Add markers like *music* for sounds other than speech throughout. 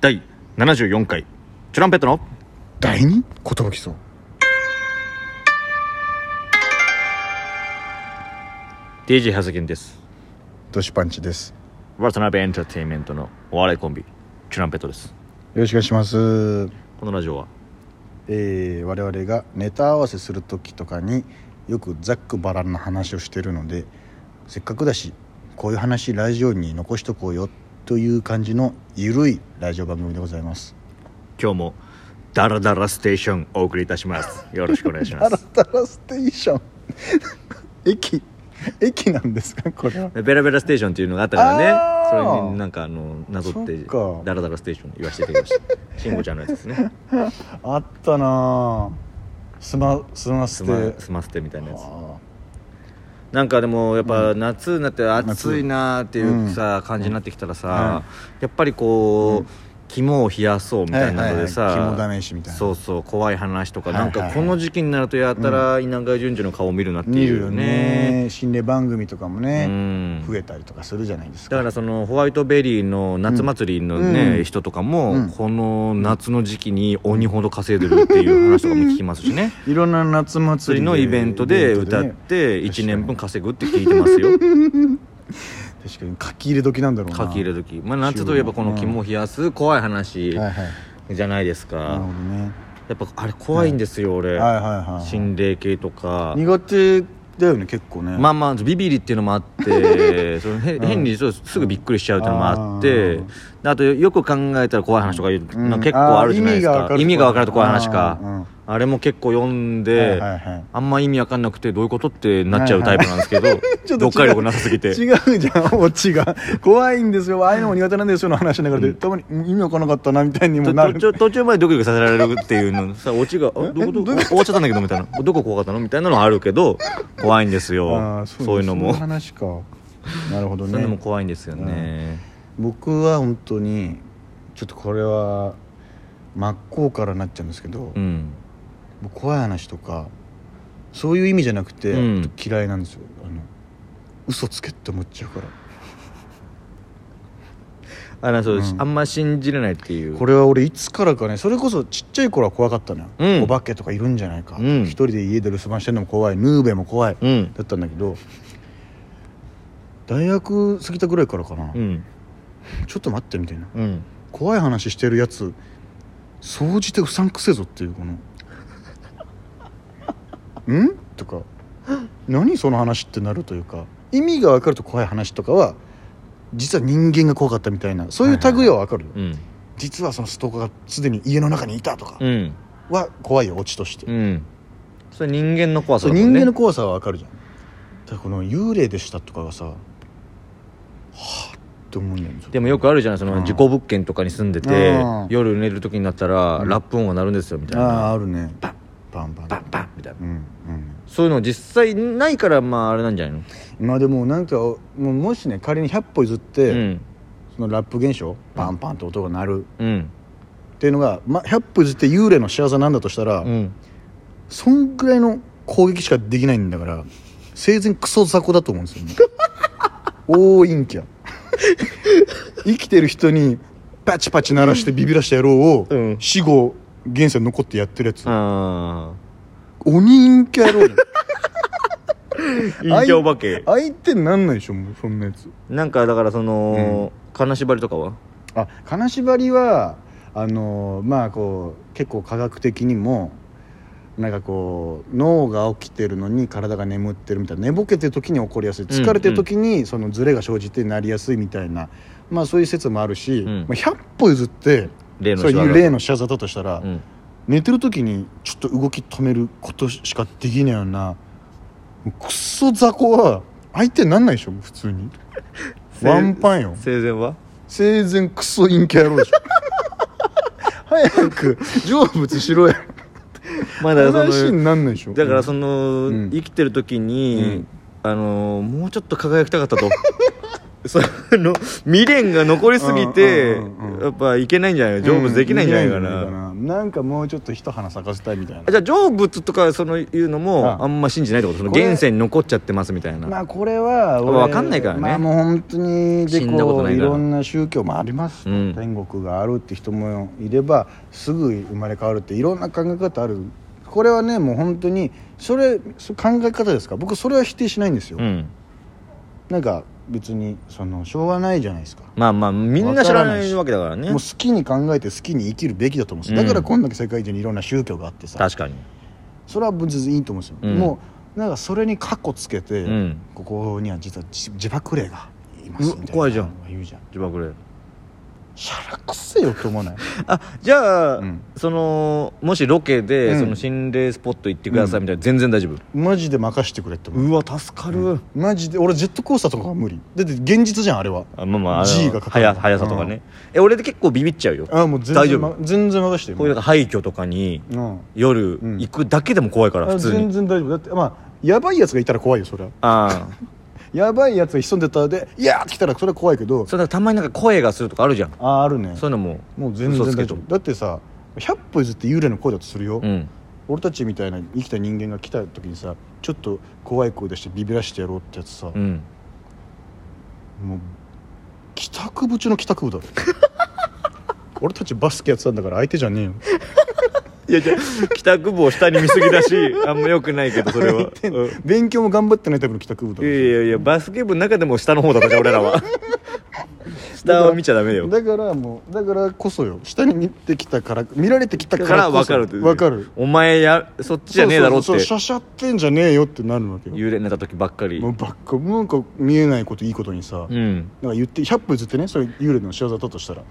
第74回。チュランペットの第二？寿そう DJ ハズキンです。ドシパンチです。渡辺エンターテインメントのお笑いコンビチュランペットです。よろしくお願いします。このラジオは？えー、我々がネタ合わせする時とかによくざっくばらんな話をしてるのでせっかくだしこういう話ラジオに残しとこうよという感じのゆるいラジオ番組でございます。今日もダラダラステーションお送りいたします。よろしくお願いしまダラすダラステーション。*laughs* 駅駅なんですか？これは。ベラベラステーションっていうのがあったからね。それになんかあのなぞってそっか。ダラダラステーション言わせていただきました。慎吾ちゃんのやつですね。*laughs* あったなあスマスマスステマスマステみたいなやつ。あなんかでもやっぱ夏になって暑いなーっていうさ、うん。感じになってきたらさ、はやっぱりこう、肝を冷やそうみたいなのでさ、はいはいそうそう怖い話とか、はいはいはい。なんかこの時期になるとやたら稲川淳二の顔を見るなっていうね。ね。心霊番組とかもうね、ん。増えたりとかするじゃないですか。だからそのホワイトベリーの夏祭りのね、うん。人とかも、うん。この夏の時期に鬼ほど稼いでるっていう話とかも聞きますしね。*laughs* いろんな夏祭りのイベントで歌っね。て1年分稼ぐって聞いてますよ *laughs* 確かに。書き入れ時なんだろうな。書き入れ時、まあ、夏といえばこの肝を冷やす怖い話はいはい。じゃないですか、なるほどね。やっぱあれ怖いんですよ、俺、はいはいはい心霊系とか。苦手だよね結構ね。まあまあビビリっていうのもあって *laughs* そのへ変にすぐびっくりしちゃうっていうのもあってあとよく考えたら怖い話とかいううん。結構あるじゃないですか。意味が分かると怖い話かあれも結構読んで、はいはいはい。あんま意味わかんなくてどういうことってなっちゃうタイプなんですけど、*laughs* ちょっと違う。読解力なさすぎて。違うじゃん。オチが怖いんですよ。ああいうのも苦手なんですよ。の話の中で、たまにうん意味わからなかったなみたいにもとなる。途中までドキドキさせられるっていうのさオチが「あどういうこどういう終わっちゃったんだけど」みたいな「どこ怖かったの?」みたいなのはあるけど怖いんですよそういうのもそういう話かなるほどねそういうのも怖いんですよね、僕は本当にちょっとこれは真っ向からなっちゃうんですけど、うん僕怖い話とかそういう意味じゃなくて、うん。嫌いなんですよ。あの嘘つけって思っちゃうから。*laughs* あのそうです、うん。あんま信じれないっていう。これは俺いつからかねそれこそちっちゃい頃は怖かったのよ、うん。お化けとかいるんじゃないか、うん。一人で家で留守番してるのも怖い。ヌーベも怖い、うん。だったんだけど大学過ぎたぐらいからかな、うん。ちょっと待ってみたいな。うん。怖い話してるやつ総じてうさんくせえぞっていうこの「ん?」とか「何その話」ってなるというか。意味が分かると怖い話とかは実は人間が怖かったみたいなそういう類は分かるよ、うん。実はそのストーカーがすでに家の中にいたとかうん。は怖いよオチとして、うん。それ人間の怖さそう人間の怖さは分かるじゃん。だからこの幽霊でしたとかがさはあって思うんだよねでもよくあるじゃないそのうん。事故物件とかに住んでてうん。夜寝る時になったらうん。ラップ音が鳴るんですよみたいああなあるね。パンパンパン。バンバンみたいな。うんうんそういうの実際ないからまああれなんじゃないの？まあでもなんかもうもしね仮に100歩譲って、うん。そのラップ現象パンパンって音が鳴る。うん。っていうのが、まあ、100歩譲って幽霊の仕業なんだとしたら、うん。そんぐらいの攻撃しかできないんだから生前クソ雑魚だと思うんですよね。*laughs* 大陰キャ。生きてる人にパチパチ鳴らしてビビらした野郎を、うん。死後現世に残ってやってるやつ、あ鬼陰キャ野郎あ陰キャお化け。相手になんないでしょもうそんなやつ。なんかだからその金縛りとかは？あ金縛りはあのまあこう結構科学的にもなんかこう脳が起きてるのに体が眠ってるみたいな寝ぼけてる時に起こりやすい。疲れてる時にそのズレが生じてなりやすいみたいな、まあそういう説もあるし、うん。まあ、100歩譲ってそう例の仕業。いう例の仕業だとしたら、うん寝てる時にちょっと動き止めることしかできないようなクソ雑魚は相手になんないでしょ普通に。ワンパンよ。生前は？生前クソ陰キャ野郎でしょ。*laughs* 早く成仏しろや。まあだからその話になんないでしょ。だからそのうん。生きてる時にあのもうちょっと輝きたかったと。*laughs* その未練が残りすぎてうんうんうんうん。やっぱいけないんじゃないか成仏できないんじゃないかな。うんなんかもうちょっと一花咲かせたいみたいな。じゃあ成仏とかそのいうのもああ。んま信じないってことその現世に残っちゃってますみたいな、まあこれは俺わかんないからね。まあもう本当にでこういろんな宗教もあります、うん。天国があるって人もいればすぐ生まれ変わるっていろんな考え方ある。これはねもう本当にそれそ考え方ですか？僕それは否定しないんですよ、うん。なんか別にそのしょうがないじゃないですか。まあまあみんな知らないわけだからね。もう好きに考えて好きに生きるべきだと思うんですよ、うん。だからこんだけ世界中にいろんな宗教があってさ。確かに。それは全然いいと思うんですよ、うん。もうなんかそれにカッコつけて、うん。ここには実は自自爆霊がいますみたいなう怖いじゃん。言うじゃん。自爆霊しゃらくせよと思わない？あじゃあ、うん。そのもしロケで、うん。その心霊スポット行ってくださいみたいな、全然大丈夫？マジで任してくれって思う。うわ助かる、マジで。俺ジェットコースターとかは無理。だって現実じゃんあれは。あまあまああの G がかかる速速さとかね、え俺で結構ビビっちゃうよ。あもう全然大丈夫？ま全然任してこういうなんか廃墟とかにうん。夜うん。行くだけでも怖いからあ普通に。全然大丈夫。だってまあやばいやつがいたら怖いよそれはああ *laughs* やばいやつが潜んでたらで「いやー!」って来たらそれは怖いけど。それたまになんか声がするとかあるじゃん。ああるね。そういうのももう全然大丈夫だってさ100歩譲って幽霊の声だとするよ、うん。俺たちみたいな生きた人間が来た時にさちょっと怖い声出してビビらしてやろうってやつさ、うん。もう帰宅部中の帰宅部だろ。*laughs* 俺たちバスケやってたんだから相手じゃねえよいやじゃあ帰宅部を下に見すぎだし *laughs* あんまよくないけどそれは、*laughs* うん。勉強も頑張ってないタイプの帰宅部だろいやいやいやバスケ部の中でも下の方だったじゃん俺らは。*laughs* 下を見ちゃダメよ。だからもうだからこそよ。下に見てきたから見られてきただかからら分こそ。かるって分かる。お前やそっちじゃねえだろって。そうそうそうしゃしゃってんじゃねえよってなるわけよ。幽霊になった時ばっかり。もうばっかなんか見えないこといいことにさ、うん。なんか言って100歩譲ってねそれ幽霊の仕業だとしたら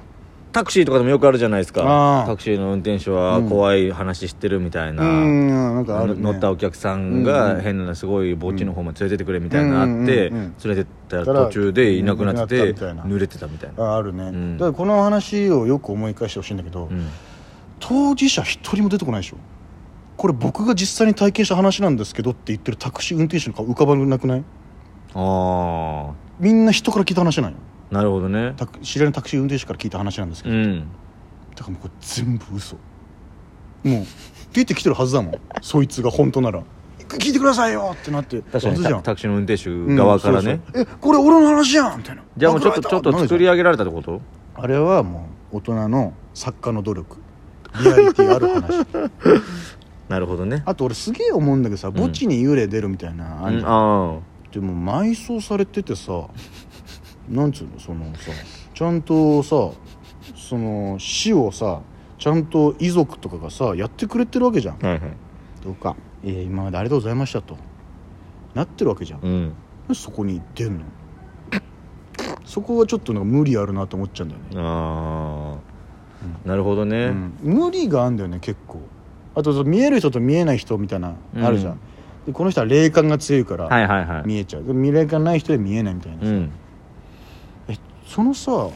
タクシーとかでもよくあるじゃないですか。タクシーの運転手は怖い話してるみたいな、うん。なね。乗ったお客さんが変なすごい墓地の方まで連れてってくれみたいなのあって連れてったら途中でいなくなってて濡れてたみたいな。ああるね、ん。だからこの話をよく思い返してほしいんだけど、うん。当事者一人も出てこないでしょ。これ僕が実際に体験した話なんですけどって言ってるタクシー運転手の顔浮かばなくない？あみんな人から聞いた話なんよ。あなるほどね。タク知り合いのタクシー運転手から聞いた話なんですけど、うん。だからもうこれ全部嘘。もう出てきてるはずだもん。そいつが本当なら。聞いてくださいよってなって。確かにはずじゃん。タタクシーの運転手側からね、うんそうそうえこれ俺の話やんみたいな。じゃあもうちょっとちょっと作り上上げられたってこと？あれはもう大人の作家の努力。リアリティある話。*laughs* なるほどね。あと俺すげえ思うんだけどさ墓地に幽霊出るみたいな、あんじゃん。あでも埋葬されててさなんつうのそのさちゃんとさその死をさちゃんと遺族とかがさやってくれてるわけじゃん。あはいはい。どうか「いや今までありがとうございました」と。なってるわけじゃん、うん。そこに出んの？そこはちょっとなんか無理あるなと思っちゃうんだよね、ああなるほどね、うん。無理があるんだよね結構。あと見える人と見えない人みたいなうん。あるじゃん、でこの人は霊感が強いからはいはいはい。見えちゃう、でも霊感ない人で見えないみたいなさ、うん。えそのさ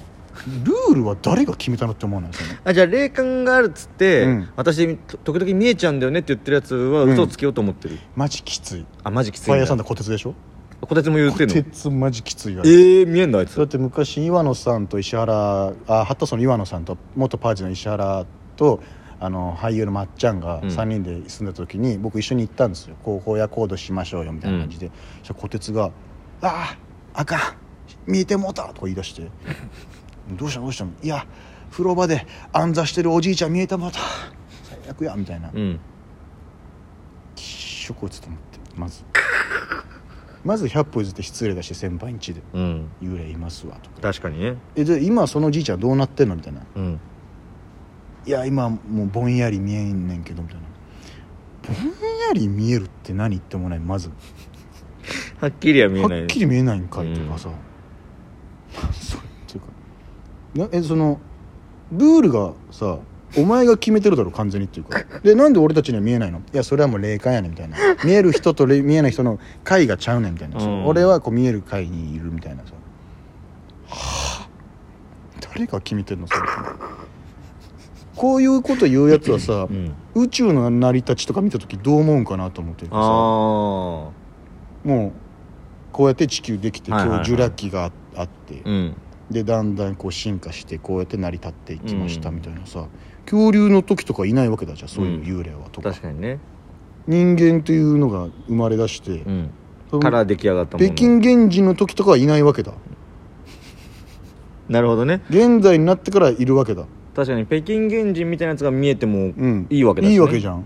ルールは誰が決めたのって思わない？ですよねあじゃあ霊感があるっつって、うん。私と時々見えちゃうんだよねって言ってるやつは嘘をつけようと思ってる、マジきつい。あマジきついファイヤーサンだダー小鉄でしょ？こてつも言って小んの？鉄マジきついわ。ええー、見えんのあいつ。だって昔岩野さんと石原あハッタソンの岩野さんと元パーチの石原とあの俳優のまっちゃんがうん。3人で住んだ時に、僕一緒に行ったんですよ。こう荒野行動しましょうよみたいな感じで、そしたら小鉄が「あああかん見えてもうた」とか言い出して「*laughs* どうしたどうしたの？いや風呂場で暗座してるおじいちゃん見えてもうた。最悪や」みたいな。うん。きっしょこいつと思ってまず。*laughs* まず100歩譲って失礼だし先輩ん家で。うん「幽霊いますわ」とか。確かにね。えで今そのおじいちゃんどうなってんの？みたいな。うん「いや今もうぼんやり見えんねんけど」みたいな「ぼんやり見えるって何?」ってもない？まず。はっきりは見えはない。っきり見えないんかいとかさ、それっていうかなえそのルールがさお前が決めてるだろ完全にっていうか。でなんで俺たちには見えないの？いやそれはもう霊感やねんみたいな。見える人と霊見えない人の会がちゃうねんみたいな、うん。俺はこう見える会にいるみたいなさ。はあ誰が決めてんのそれ。こういうこと言うやつはさ、うん。宇宙の成り立ちとか見た時どう思うんかなと思ってるからさ。あもうこうやって地球できてはいはいはい。今日ジュラ紀がああって、あうんでだんだんこう進化してこうやって成り立っていきましたうん。みたいなさ、恐竜の時とかいないわけだじゃんそういう幽霊はとか、確かにね。人間っていうのが生まれ出して、から出来上がったもの。北京原人の時とかはいないわけだ。なるほどね。現在になってからいるわけだ。確かに北京原人みたいなやつが見えてもうん。いいわけだしね。いいわけじゃん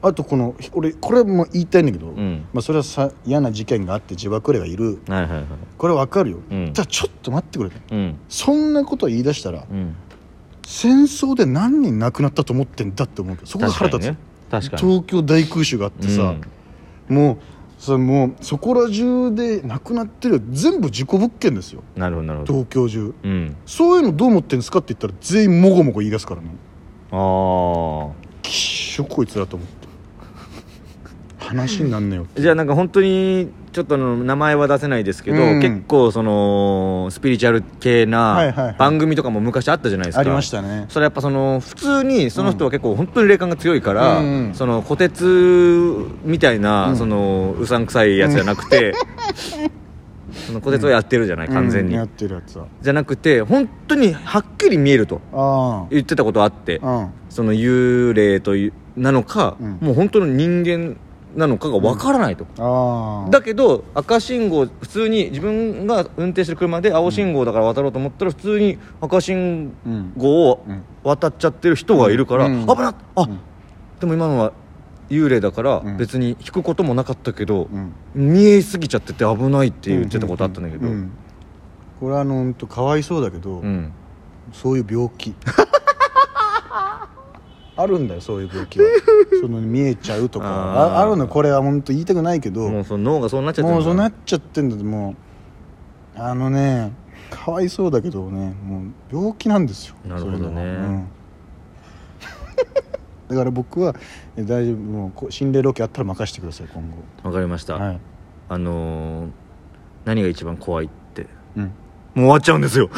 あとこの俺これも言いたいんだけど、うん。まあ、それはさ嫌な事件があって自爆霊がいる。はいはいはい。これはわかるよ、うん。じゃあちょっと待ってくれうん。そんなこと言い出したらうん。戦争で何人亡くなったと思ってんだって思うけどそこが腹立つ、確かにね。確かに。東京大空襲があってさ、もうさもうそこら中で亡くなってるよ全部事故物件ですよ。うんなるほどなるほど。東京中。うん。そういうのどう思ってんですかって言ったら全員もごもご言い出すからねあきっしょこいつらと思って話になんねよあじゃあなんか本当にちょっと名前は出せないですけど、うん。結構そのスピリチュアル系はいはいはない。番組とかも昔あったじゃないですか、ありましたね。それやっぱその普通にその人は結構本当に霊感が強いから、うんその虎鉄みたいな、うん。そのうさんくさいやつじゃなくて、*laughs* その虎鉄をやってるじゃない、完全に、うんやってるやつは。じゃなくて本当にはっきり見えるとあ言ってたことあって、あうん。その幽霊というなのか、うん。もう本当の人間なのかがわからないと、ああだけど赤信号普通に自分が運転してる車で青信号だから渡ろうと思ったら普通に赤信うん号をうん。渡っちゃってる人がいるから、うん。危なっあ、うん。でも今のは幽霊だからうん。別に引くこともなかったけどう、ん。見えすぎちゃってて危ないって言ってたことあったんだけど、ううん。これはあのかわいそうだけど、うん。そういう病気 *laughs* あるんだよそういう病気は。*laughs* その見えちゃうとかあー。ああるのこれは本当言いたくないけど。もうその脳がそうなっちゃってるもうそうなっっちゃってんだってもうあのねかわいそうだけどねもう病気なんですよ。なるほどね。そうん。だから僕はえ大丈夫。もう心霊ロケあったら任せてください今わかりました、後はい、あのー何が一番怖いって。うん、もう終わっちゃうんですよ *laughs*